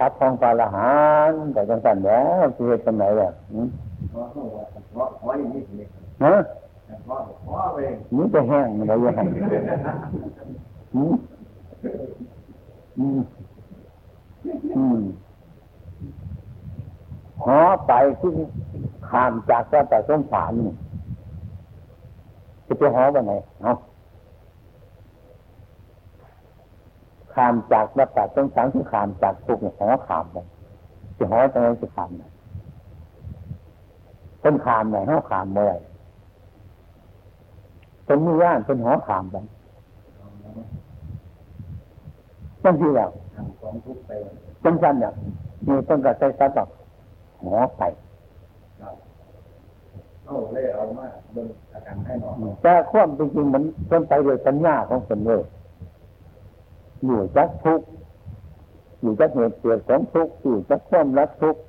ตับของพระอรหันแต่จังสันแล้วสิเหตุเป็นไหนล่ะหืมเพราะเขาว่าเพราะเพราะอย่างนี้นี่ฮะเพราะเพราะไปนี่จะแห้งมันอะไรยังไงหืมอืมอืมหอไปที่ ข้ามจากก็แต่สงสารนี่จะไปหอไปไหนเอาข้ามจากวัฏฏะสงสารที่ข้ามจากทุกข์เนี่ยหอข้ามไปจะหอจะไหนจะข้ามไหนเป็นข้ามไหนหอข้ามเมื่อไหรเป็นมือย่านเป็นหอข้ามไปต้องที่แล้วทำของทุกไปจังสันเนี่ยมีต้นกระใสซัดหรอกหอไปครับ เอาเลยเอามาบิ่งอาการให้หนอแต่ความจริงๆมันเป็นไปโดยสัญญาของคนเลยอยู่จักทุกข์อยู่จักเหตุเกิดของทุกข์อยู่จักความรักทุกข์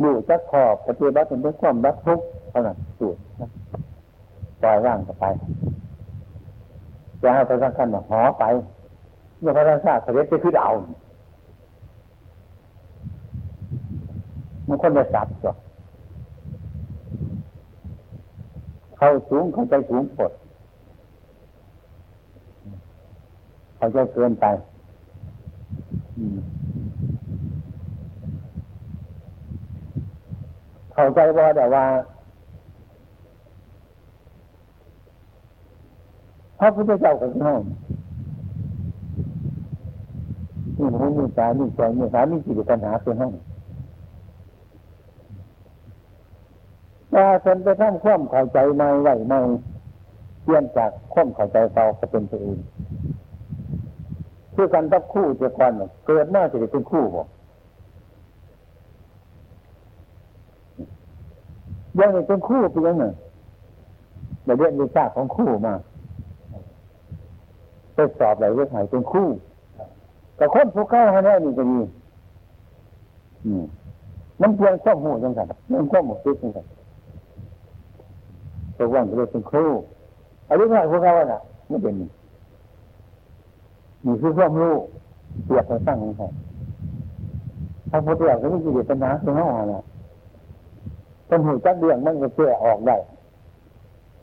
อยู่จักขอบปฏิบัติเป็นความรักทุกข์เท่านั้นสูตรปล่อยร่างไปจะให้ไปสำคัญว่าหอไปเมื่อพระราชาเสด็จไปขึ้นเอามันคนจะสับก่อน เข้าสูงเข้าใจสูงปดเข้าใจเกินไปเข้าใจว่าแต่ว่าพระพุทธเจ้าของเรานี่หูมีตามีใจมีขามีจิตปัญหาเป็นห้อง ถ้าคนไปทำความเข้าใจไม่ไหวไม่เปลี่ยนจากความเข้าใจเก่าก็เป็นตัวอื่นคือการทับคู่เจ้าก่อนเกิดมาจะเป็นคู่บ่ยังไม่เป็นคู่เป็นยังไงเราเรียนวิชาของคู่มาไปสอบอะไรเรื่องไหนเป็นคู่แต่คนผู้เข้าให้แน่นี่ก็มีมันเพียงข้อมูลจังสันมันข้อมูลคิดจังสัน ตัวว่างก็เลยเป็นครูอายุเท่าไหร่พวกเขาน่ะไม่เป็นนี่คือความรู้เปรียบกับสร้างของเขาถ้าพุทธเจ้าก็ไม่กิเลสปัญหาคือห้องน่ะเป็นหูจักเรื่องมันก็เชื่อออกได้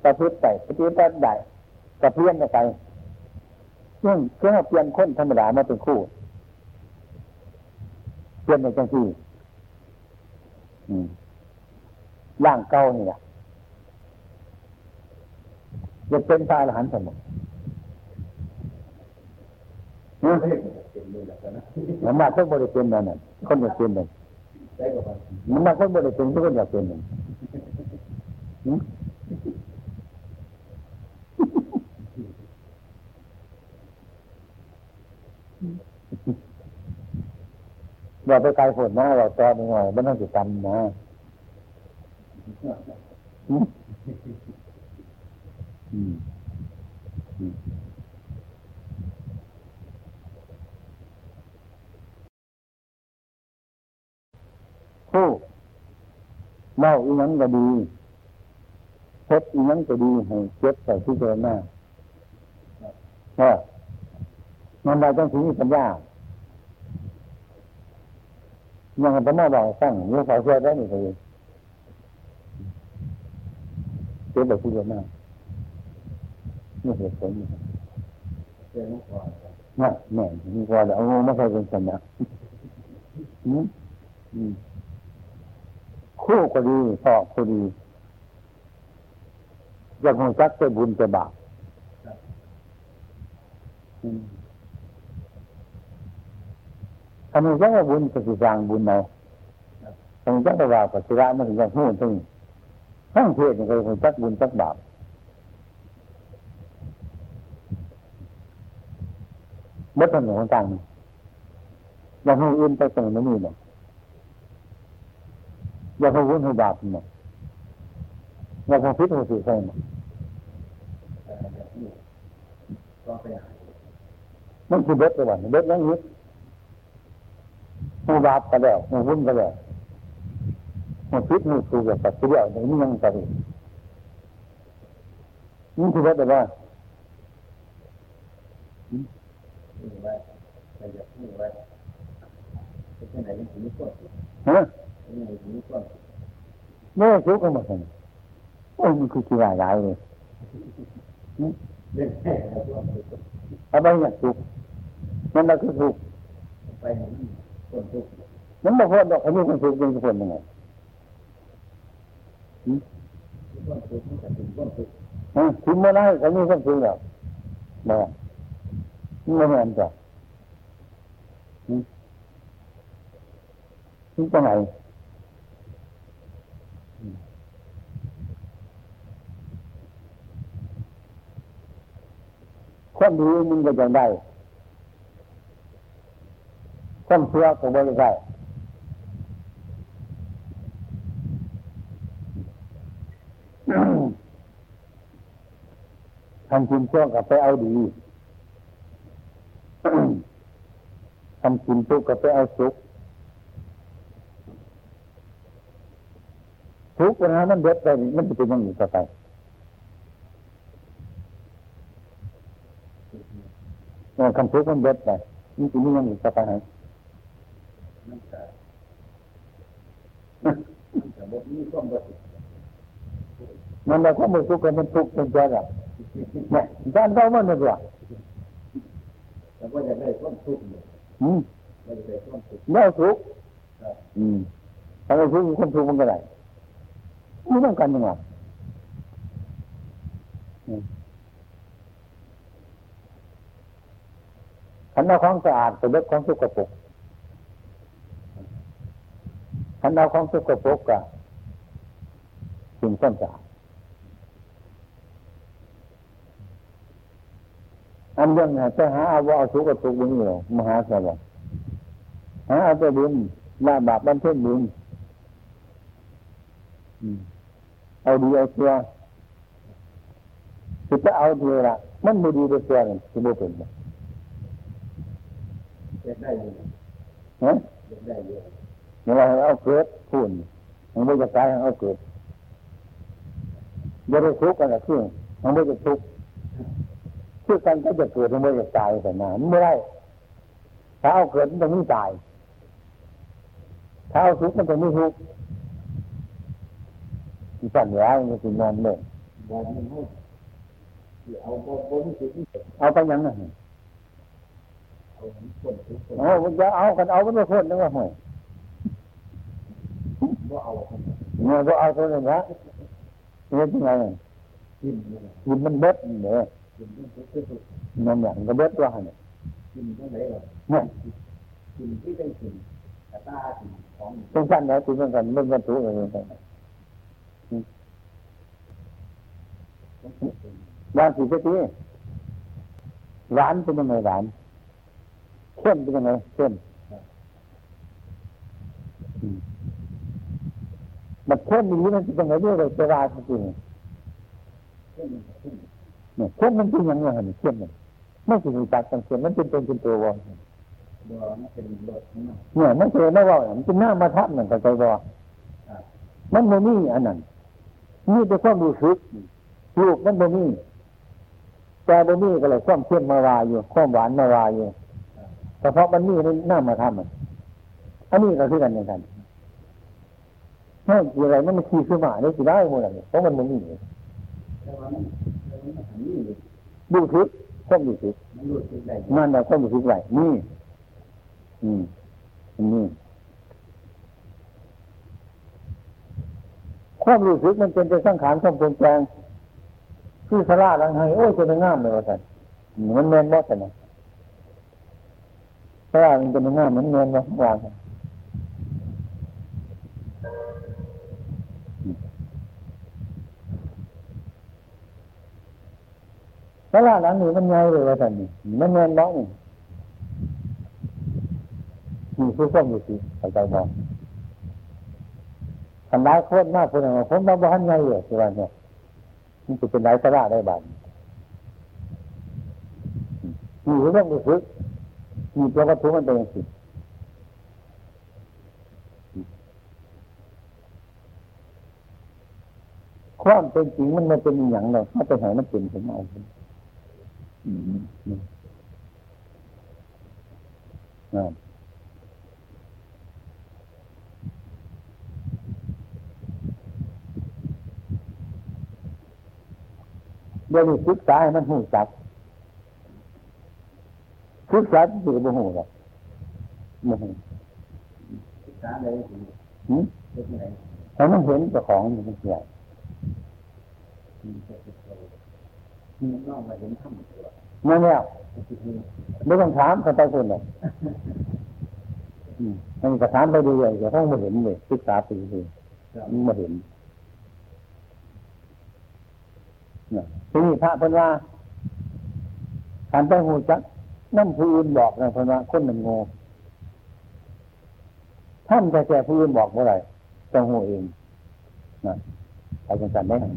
ประพฤติไปปฏิบัติได้กระเพี้ยนไปเรื่องเครื่องเปลี่ยนคนธรรมดามาเป็นคู่เปลี่ยนในจังที่ร่างเก่านี่แหละ จะเป็นตายหลานสมองมันมาต้องบริเป็นนั่นคนอยากเป็นนั่นมันมาคนบริเป็นทุกคนอยากเป็นนั่นอย่าไปไกลฝนนะเราตอนหน่อยมันต้องติดกันนะ ผู้เล่าอีนั้นก็ดีเพชรอีนั้นก็ดีให้เจ็บใส่ที่เจอหน้าเออมันได้ต้องถึงปัญญายังพระมาบอกสั่งมีฝ่ายเชื่อได้หนึ่งเลยเจ็บแบบที่เจอหน้า นี่เหตุผลนี่น่ะแม่มีกว่าแล้วไม่เคยเป็นสัญญาคู่ก็ดีพ่อก็ดียังคงจักจะบุญจะบาปทำไมจังว่าบุญจะสิสร้างบุญเอาทำไมจังว่าปัจจุบันมันถึงจะหู้ถึงทั้งเทศนี่ก็คงจักบุญจักบาป มดถนนต่างอย่างหูอื่นไปตรงนี้เนี่ยอย่าพูดให้บาปเนี่ยอย่าพูดพิษหัวสิใช่ไหมมันคือเบ็ดตัวนี้เบ็ดยังยึดหูบาปก็แล้วหูวุ่นก็แล้วหูพิษหูสูบแบบตัวเดียวนี่ยังกระดิ่งนี่คือเบ็ด อะไรฮะเมื่อสุกก็มาเห็นโอ้มันคือกี่รายรายเลยอะไรเนี่ยสุกมันก็คือสุกไปคนสุกมันบอกว่าดอกอันนี้คนสุกยังจะคนยังไงถึงเมื่อไรเขามีคนสุกแล้วมา ไม่เหมือนกันที่ตรงไหนคนดีมึงก็ยังได้คนเชื่อก็ไม่ได้ทำกินช่วงกับไปเอาดี ทำกินทุกข์กับไปเอาสุขทุกข์นะมันเด็ดไปมันจะเป็นยังไงต่อไปคำทุกข์มันเด็ดไปมันจะมียังไงต่อไปไหนมันได้ความรู้สึกกันมันทุกข์เป็นใจอะเนี่ยด้านเรามันเนี่ย แล้วก็จะได้ความทุกข์อืมได้ทุกข์อืมถ้าไม่ทุกข์ความทุกข์มันก็ได้ไม่ต้องกันยังไงขันเอาของสะอาดไปเล็กของสุกปรกขันเอาของสุกปรกกับสิ่งส้นสะอาด อันยังไงจะหาเอาว่าเอาสุกปรกบุญเหรอมหาสวรรค์หาเอาไปบุญลาบาปบันเทิงบุญเอาดีเอาเสียคือจะเอาดีละมันไม่ดีไปเสียกันคือไม่เป็นได้เลยฮะได้เลยเวลาเอาเกิดพูนมันไม่จะตายเอาเกิดอย่าไปทุกข์กันละคือมันไม่จะทุกข์ คือกันก็จะเกิดมันไม่จะตายแต่นาไม่ได้ถ้าเอาเกิดมันจะไม่ตายถ้าเอาทุกข์มันจะไม่ทุกข์ที่สั่นร้ายมันจะนอนเลยเอาไปยังไงเอาจะเอากันเอาไปไม่พ้นนะว่าห่วยเนี่ยก็เอาตัวนึงละเนี่ยยังไงกินมันเบิดเนี่ย นมันคือสุดมันอย่างก็เบิดตัวเนี่ยกินเท่าไหร่หรอเนี่ยกินที่ได้กินแต่ตากินของตรงกันแล้วกินตรงกันมันบรรทุกอะไรต่างๆร้านสีเจ๊ร้านเป็นยังไงร้านเข้มเป็นยังไงเข้มมันเข้มมีมันเป็นยังไงเรื่องอะไรจะร้าจริง เนี่ยเข้มมันเป็นยังไงเนี่ยเข้มมันไม่ใช่จักจังเข้มมันเป็นเป็นเป็นตัววอนเนี่ยมันเคยไม่ว่ามันเป็นหน้ามาทับเหมือนกับใจวอมันโมนี่อันนั้นนี่เป็นความรู้สึกลูกมันโมนี่แต่โมนี่ก็เลยความเข้มมาวาอยู่ความหวานมาวาอยู่แต่เพราะมันนี่หน้ามาทำมันอันนี้ก็คือกันอย่างกันถ้าอะไรมันมันขี่ขึ้นมาได้สิได้หมดเลยเพราะมันโมนี่แต่ว่า ดูทึกความรู้สึกมันรู้สึกได้นั่นแหละความรู้สึกไหวนี่อืมนี่ความรู้สึกมันเป็นไปสังขารความปรุงแต่งคือสลาดังไห้โอ้ยจะเป็นงามเลยว่าสันมันแมนบ่สันนะสลาดมันเป็นงามมันแมนบ่วางส ลาหลังนี้มันไงเลยว่าสันนี่มันแมนบ่นี่นี่คือความรู้สึกเข้าใจบ่ทำร้ายโคตรมากคนอื่นคนมาบ้าท่านไงเลยที่ว่าเนี่ยมันจะเป็นไรสาระได้บ้างมีเรื่องรู้สึกมีตัววัตถุมันเป็นสิ่งความเป็นจริงมันไม่เป็นอย่างหรอกถ้าเป็นไหนมันเป็นถึงเอา อืมอืมอ่าเดี๋ยวนี้ศึกษาให้มันหูจักศึกษาที่สุดบ่หูหรอกบ่หูศึกษาเลยหืมเป็นไงแต่มันเห็นเจ้าของอยู่มันเสียมันจะเป็นตัว มันน้องมาเห็นถ้ำตัวนั่นแล้วไม่ต้องถามเขาไปคนเลยอืมมันก็ถามไปดูเลยเดี๋ยวเขาเห็นเลยศึกษาไปดูมันม่เห็นทีนี้พระพิ่นว่าขันไปหูจักนั่นผู้อื่นบอกนะพิ่นว่าคนมันโง่ท่านแต่แต่ผู้อื่นบอกเมื่อไรต้องหูเองนะไปจังสันได้ยัง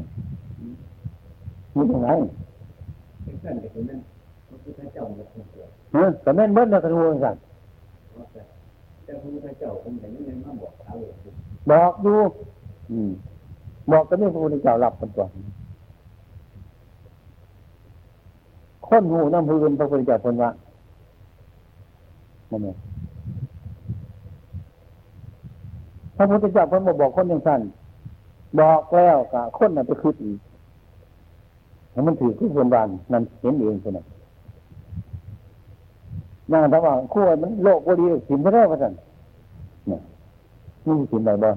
มีตรงไหน เป็นเพื่อนกับคนนั้นพระพุทธเจ้าเนี่ยเป็นตัวเออแต่แม่นเบิดแล้วก็รู้จังสันแต่พระพุทธเจ้าผมเห็นยังมาบอกเขาเลยบอกดูอืมบอกก็ไม่พระพุทธเจ้ารับกันตัวคนหูน้ำพื้นพระพุทธเจ้าคนว่านั่นเองพระพุทธเจ้าเพิ่นบอกบอกคนอย่างสั้นบอกแล้วกะคนน่ะไปคิดอีก ให้มันถือที่คนบานนั่นเห็นเองคนนั้นนั่งแต่ว่างคู่มันโลกบดีสินไม่ได้ว่าสั่นนี่นี่สินใดบ้าง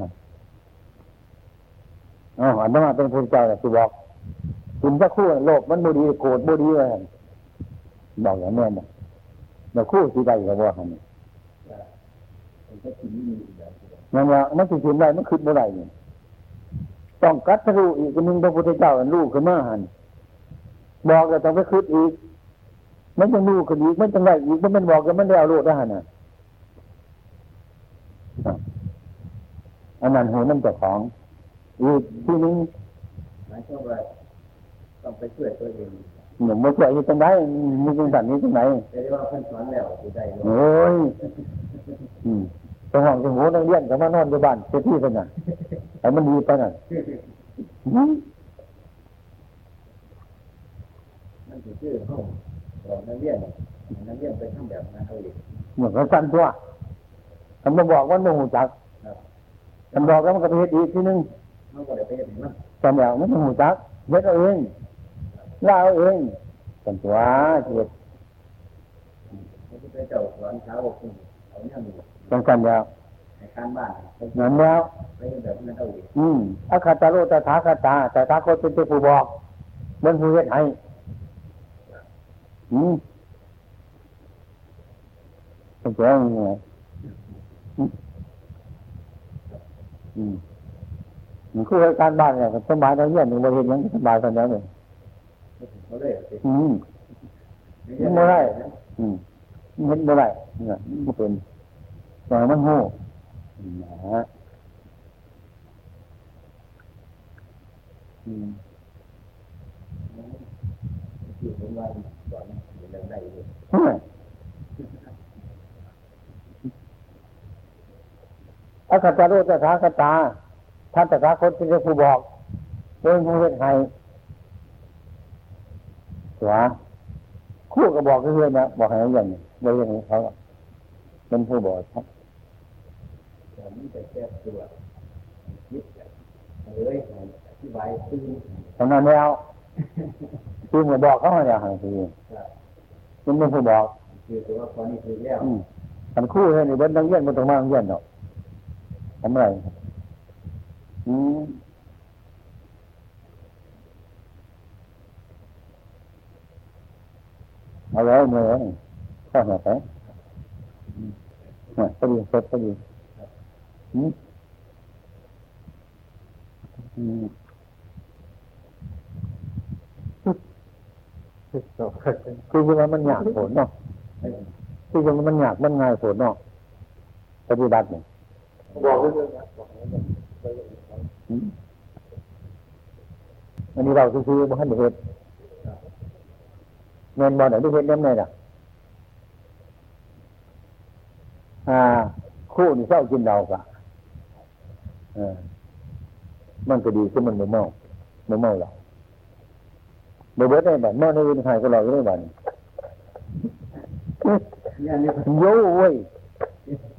อ๋ออันนั้นมาเป็นพระเจ้าแหละคือบอกสินสักคู่โลกมันบดีโกรธบดีว่าสั่นบอกอย่างนี้นะแล้วคู่สิใดก็ว่าสั่นผมนนี่อยู่แล้วนั่นแหละมันสิสินใดมันคิดเมื่อไหร่เนี่ยต้องกัดทะลุอีกคนหนึงพระพุทธเจ้าอันลูกขึ้นมาหัน บอกแล้วต้องไปคิดอีก มันจะลูกขึ้นอีกมันจะไรอีกมันเป็นบอกแล้วมันได้เอาโลดได้หันน่ะอะอันนั้นหูน้ำเจ้าของอีกที่นึงหมายความว่าต้องไปช่วยตัวเองหนุ่มมาช่วยอยู่ตรงไหนมีตรงสันนี้ตรงไหนแต่ว่าเพิ่นสอนแล้วอยู่ได้โอ้ยอืมไปห้องไปหูนักเรียนก็มานอนอยู่บ้านเจ้าที่เป็นน่ะแต่มันดีไปน่ะ อืมมันจะชื่อห้องสอนนักเรียนนักเรียนไปทำแบบนั้นเอาเองเหมือนกับสั้นตัวคำมาบอกว่าโมโหจักคำบอกแล้วมันก็ไปเฮ็ดอีกทีนึงเขาก็ได้ไปเห็นมันจำแล้วมันโมโหจักเฮ็ดเอาเองล่าเอาเองกันตัวเฮ็ดพระพุทธเจ้าสอนสาวกเอาเนี่ยมีจังสันแล้วให้ใครการบ้านไปนั่นแล้วไปแบบนั้นเอาเองอืมอาคาตาโรตถาคตาแต่ถาคตเป็นผู้บอกมันผู้เฮ็ดให้ อืมต้องแก้ยังไงอืมมันคือการบ้านเนี่ยสบายเราเยี่ยนหนึ่งบริเวณยังสบายตอนนี้เลยเขาเลยสิอืมไม่ได้อืมเห็นบ่ได้เนี่ยมันเป็นแต่มันหูนะฮะอืม อยู่ผมว่าสอนเรื่องใดเลยเฮ้ยอาคาตาโรตถาคตาท่านตถาคตเป็นผู้บอกเป็นผู้เฮ็ดให้หัวคู่ก็บอกก็เพื่อนนะบอกให้อย่างนี้บอกอย่างนี้เขาเป็นผู้บอกครับแต่มันจะแก้ตัวยึดเลยอธิบายตื้นตอนนั้นแล้ว คือมาบอกเขาเนี่ยหันทีมันเป็นผู้บอกคือตัวตอนนี้คือแล้วอืมอันคู่เฮ้ยนี่เบิ้ลนักเรียนมันต้องมาโรงเรียนเนาะทำไรอืมเอาไว้เมื่อไหร่ข้อหน้าไปอืมเนี่ยพอดีเสร็จพอดีอืมอืม คือว่ามันยากผลเนาะคือว่ามันยากมันง่ายผลเนาะปฏิบัติเนี่ยบอกเรื่องนะอืมอันนี้เราคือๆบ่ทันเฮ็ดเงินบ่ได้ได้เฮ็ดนำไหนล่ะอ่า คู่นี่เศร้ากินเหล้ากะเออมันก็ดีคือมันบ่เมาบ่เมาหล้า บ่เบิดได้บัดเมาในอื่นหายก็เหล้าอยู่ในบัดนี้เนี่ยนี่โย่เว้ย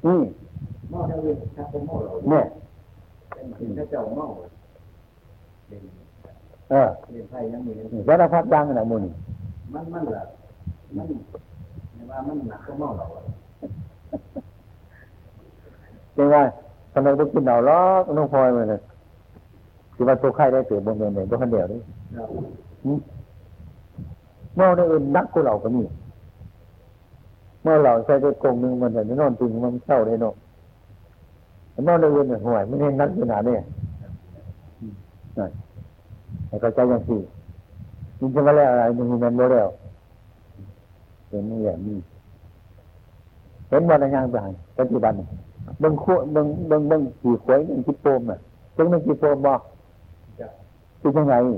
อืมมอเท่าเรื่องถ้าเป็นมอเราเนี่ยเป็นถ้าเจ้าเมาเป็นเออเรียนไทยยังมีนี่สารพัดอย่างน่ะหมื้นี้มันมันละมันว่ามันหนักก็เมาเราจังว่าทำไมบ่กินเหล้าหรอกน้องพลอยมันน่ะสิว่าตัวไข้ได้เติบบ่แม่นได้บ่คันเดียวเด้อืม เมื่อในอื่นนักกูเหล่าก็มีเมื่อเราใช้ได้กงหนึ่งมันจะนอนตึงมันเศร้าได้เนาะเมื่อในอื่นเนี่ยห่วยไม่เห็นนักขนาดนี้อืมนั่นให้เข้าใจอย่างที่มันจะมาแล้วอะไรมันมีมันโมแล้วเห็นนี่อย่างนี้เห็นวันอะไรอย่างต่างปัจจุบันเบิ่งขั้วเบิ่งเบิ่งเบิ่งขี่ขวยเบิ่งขี่โปมน่ะจังเป็นขี่โปมบ่คือจังไงอื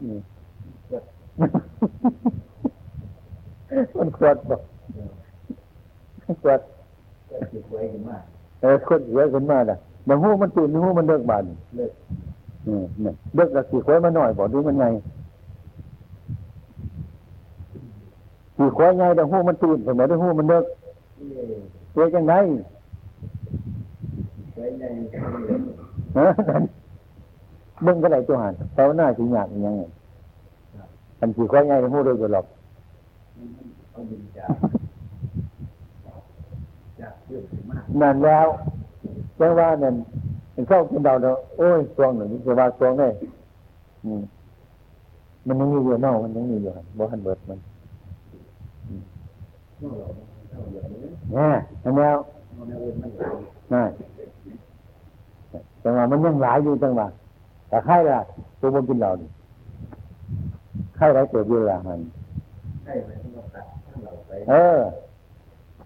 มมันขวดบอกขวดก็ติดไว้กันมากเออขวดเยอะขึ้นมาด่ะบางหูมันตื่นบางหูมันเลิกบานเลิกอืมเนี่ยเลิกแล้วขี่ขวดมาหน่อยบอกดูมันไงขี่ขวดไงแต่หูมันตื่นสมัยแต่หูมันเลิกเอ้ยเจ๊จังไงไว้ใน เออนั่นเบิ่งก็ได้ตัวหันแต่ว่าหน้าสิหยาบอีหยังไงอันขี่ขวดไงแต่หูเลิกอยู่หรอกเอาดินจากจากเยอะมากนั่นแล้วจังว่านั่นมันเข้ากินเราเนาะโอ้ยช่วงหนึ่งจะว่าช่วงนี้อืมมันยังมีอยู่เนาะมันยังมีอยู่ครับบ่ทันเบิดมันเมื่อเราเท่าอย่างนี้แน่อันแล้วเมื่อในอื่นมันหลายน่าจังว่ามันยังหลายอยู่จังว่า แต่ไข่ละตัวบ่กินเหล้านี่ไข่ไรเกิดอยู่ละมันใช่ไหมที่เราตัดถ้าเราไปเออ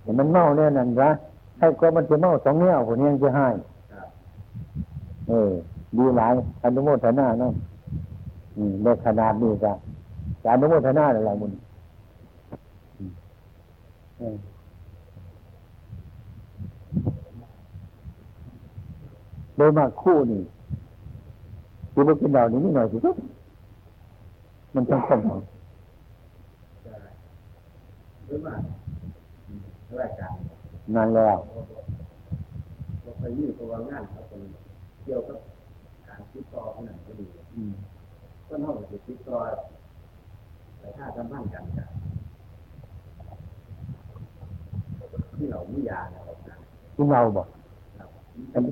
เห็นมันเมาเนี่ยนั่นละให้ก็มันจะเมาสองแนวคนนี้ยังจะให้ครับเออ ดีหลายอนุโมทนาเนาะอืมได้ขนาดนี้จ้ะจะอนุโมทนาอะไรมึงอืมเออโดยมากคู่นี่ คือบ่กินเหล้านี่นิดหน่อยสิครับมันต้องคมของจะหรือว่ารายการนานแล้วเราไปยืดตัวงานเขาเป็นเกี่ยวกับการติดต่อขนาดก็ดีอืมก็นอกจากติดต่อแต่ถ้าสัมพันธ์กันกันที่เราไม่ยาเรากินเหล้าบ่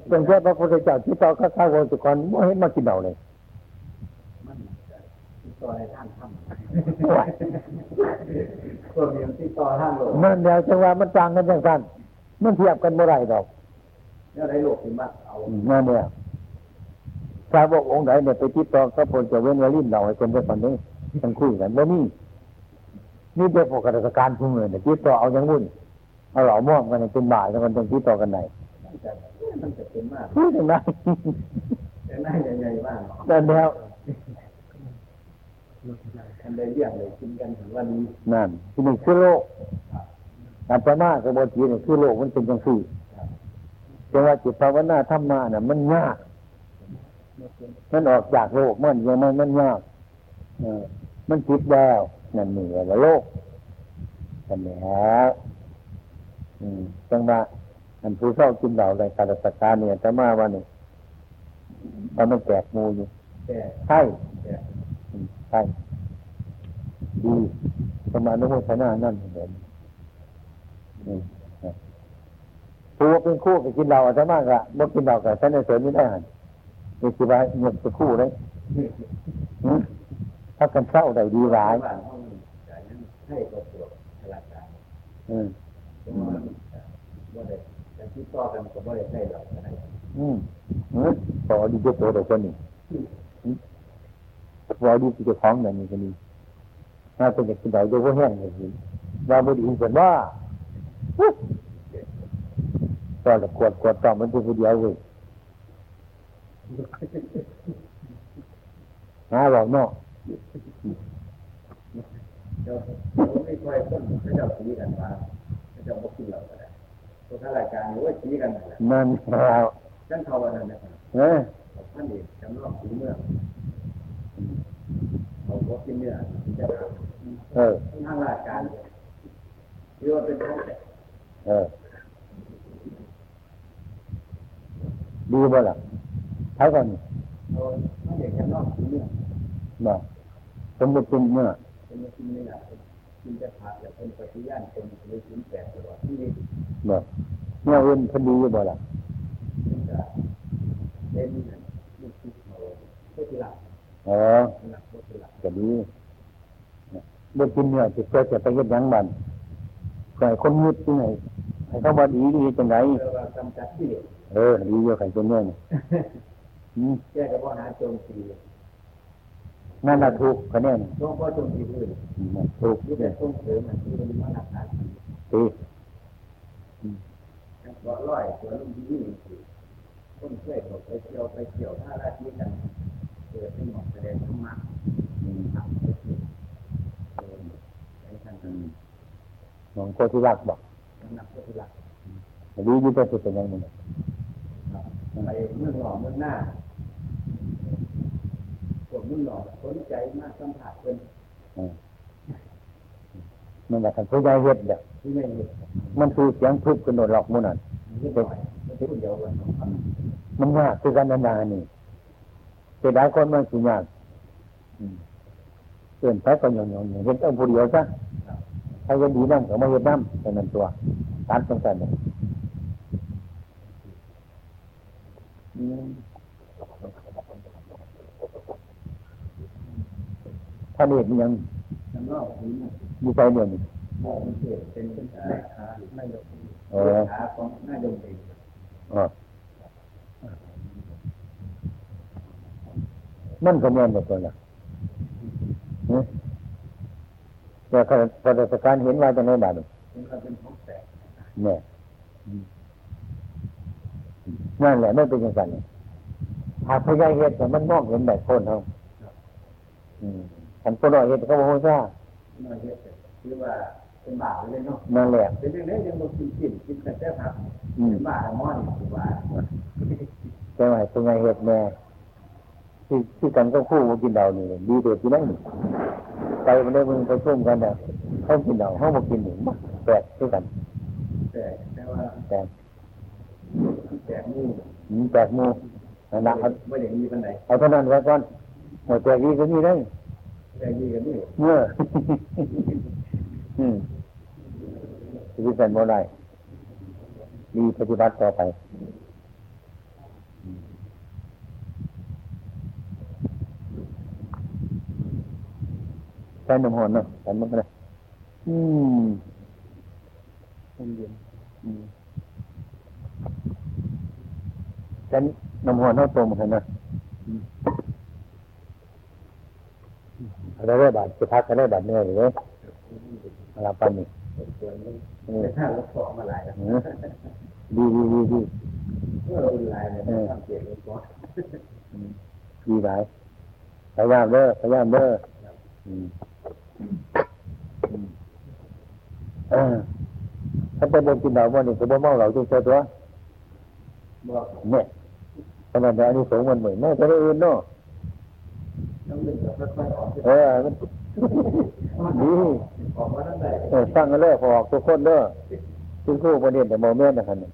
เป็นแค่พระพุทธเจ้าที่ต่อข้าข้าวจุกรไม่เห็นมากินเหล้าเลยมันที่ต่อในท่านทำตัวเดียวที่ต่อท่านโลกมันเดียวจังว่ามันต่างกันจังกันมันเทียบกันเมื่อไรดอกแล้วในโลกที่มันเอานั่นเนี่ยชาวบอกองค์ไหนเนี่ยไปติดต่อก็พลจะเว้นวลิ้นเราให้คนได้คนนี้ทั้งคุยกันแล้วนี่นี่เป็นพวกราชการทุ่งเลยเนี่ยติดต่อเอาอย่างวุ่นเอาเหล่าม่อมกันเป็นบ่ายแล้วกันต้องติดต่อกันไหน มันจะมันจะเป็นมากพูดถึงไหนแต่น่าใหญ่ๆบ้างนั่นแล้วทำได้เรื่องเลยกินกันถึงวันนี้นั่นที่นี่คือโลกอาตมากับบทีเนี่ยคือโลกมันเป็นจังสี่แต่ว่าจิตภาวนาธรรมะน่ะมันยากมันออกจากโลกมันยังไงมันยากเออมันคิดแล้วนั่นนี่ว่าโลกกันแล้วอืมจังว่า อันผู้เศร้ากินเหล่าในการสักการเนี่ยแต่มาว่านี่มันมันแจกหมูอยู่ใช่ใช่ดีสมานุโมทนานั่นเห็นอืมครับผู้ว่าเป็นคู่กับกินเหล้าอาตมากะบ่กินเหล้ากับท่านในเสริมไม่ได้หันนี่คือว่าเงียบเป็นคู่เลยถ้ากันเศร้าได้ดีร้ายบ้านห้องแต่นั้นให้กับตัวพลังงานอืม เพราะว่าว่าได้แต่ที่ต่อกันก็ไม่ได้ใช่หรอกนะอืมอืมพอดีเจ้าตัวเดียวกันนี่อืมพอดีที่เจ้าของแบบนี้ก็ดีน่าเป็นอยากกินเหล้าเดี๋ยวพวกแห้งเลยสิว่าบ่ดีเกินว่าอุ๊ยก็ละกวดกวดต่อมันเป็นผู้เดียวเว้ยหาเราเนาะเจ้าไม่ค่อยคนเขาเจ้าชี้กันว่าเขาเจ้าบอกกินเหล้าก็ได้ ตัวข้าราชการหรือว่าชี้กันนั่นแหละนั่นแล้วท่านเขาวันนั้นนะครับเออท่านเอกจำลองสีเมืองเขาบอกกินเนื้อกินจะทเออำทางราชการหรือว่าเป็นของแต่เออดีบ่ล่ะใช้ก่อนนี่เขาท่านเอกจำลองสีเมืองบ่สมมติเป็นเมื่อเป็นกินเนื้อ กินจะผักจะเป็นปฏิญาณเป็นหรือกินแปดตลอดที่นี่บ่เมื่อเอื่นเพนดีอยู่บ่ล่ะมันจะเป็นลูกศิษย์เขาเพื่อที่หลักอ๋อหลักเพื่อที่หลักก็ดีบ่กินเนื้อสิเพื่อจะไปเฮ็ดหยังบันก็ให้คนยึดที่ไหนให้เขาบ่ดีดีจังไดเพื่อว่ากำจัดที่เด็กเออดีอยู่ไข่ตัวเนื้อนี่อืมแก้กับปัญหาโจมตี นั่นน่ะถูกคะแนนหลวงพ่อโจมตีพื้นอืมถูกที่แต่ส่งเสริมมันที่มันมาหนักหนาดีก็ร้อยตัวลุงที่นี่คือต้นเพื่อนไปเที่ยวไปเที่ยวท่าราชีกันเกิดเป็นหมอกแสดงธรรมะอืมทำไปที่เออไปทางนั้นน้องโคติรักบอกนักพุทธหลักดีอยู่แต่สิเป็นหยังนี่ไปเมืองหล่อเมืองหน้า พวกเมืองหล่อสนใจมากสัมผัสเป็นอืมมันว่าคันผู้ใหญ่เฮ็ดเด้อที่ไม่เห็นมันคือเสียงทุบกันโดดหลอกหมู่นั่นนิดหน่อยไม่ใช่เดียวกันมันยากคือกันนานๆนี่แต่หลายคนมันสิยากอืมเกินไปก็ยองๆๆเฮ็ดเอาผู้เดียวซะใครจะดีนำก็มาเฮ็ดนำแค่นั้นตัวตามจังซั่นน่ะ อืมถ้าเด็กมันยังน้ำเล่านี้มีใจเนี่ยมองเห็นเป็นเลขานายกเออขาของนายกเองมันก็แม่นหมดตัวละเนี่ยแต่ข้าราชการเห็นว่าจะในบาทนี่เป็นการเนของแสกเนี่ยนั่นแหละไม่เป็นอย่างนั้นหากพยายามเหตุแต่มันมองเห็นแบบคนเขาอืม ขันคนน้อยเหตุเขาบอกว่าซ่าน้อยเฮ็ดคือว่าเป็นบาปเลยเนาะนั่นแหละเป็นยังไงยังบ่กินกินกินแต่แต่ผักอืมเป็นบาปมอนคือว่าแต่ว่าพยายเหตุแม่ที่ที่กันก็คู่ว่ากินเหล้านี่ดีเด็ดที่นั่นนี่ไปมันได้มึงไปซุ่มกันเนี่ยเขากินเหล้าเขาบอกกินหนึ่งมาแปลกด้วยกันแต่แต่ว่าแต่แต่นี่อืมแปลกหมูนั่นนะเอาไม่ได้มีปันไหนเอาเท่านั้นไว้ก่อนหมดแปลกนี้ก็มีได้ แต่มีกันนี่เมื่ออืมที่เป็นโมได้ดีปฏิบัติต่อไปใช้น้ำหอนเนาะแต่มันก็เลยอืมน้ำเย็นอืมใช้น้ำหอนเท่าตัวเหมือนกันนะอืม อะไรได้บาดจะพักกันได้บาดเนื่อยหรือไงอะไรปันนี่ส่วนนี้อืมแต่ถ้าเราขอมาหลายแล้วอืมดีดีดีดีเมื่อเราเป็นลายเนี่ยนเกตเลยก่อนดีหลายพยายามเด้อพยายามเด้ออืมอืมเออถ้าเป็นบนกินเหล้าบ่นี่ก็บ่เมาเหล้าจริงๆตัวเนี่ยขนาดนี้อันนี้สงมันเหมือนแม่จะได้อื่นเนาะ เล่นกับค่อยๆออกเออมันดีออกมาตั้งแต่เออสร้างกันเลยพอออกทุกคนเด้อคุณครูประเด็นแต่โมเมนต์นะครับเนี่ย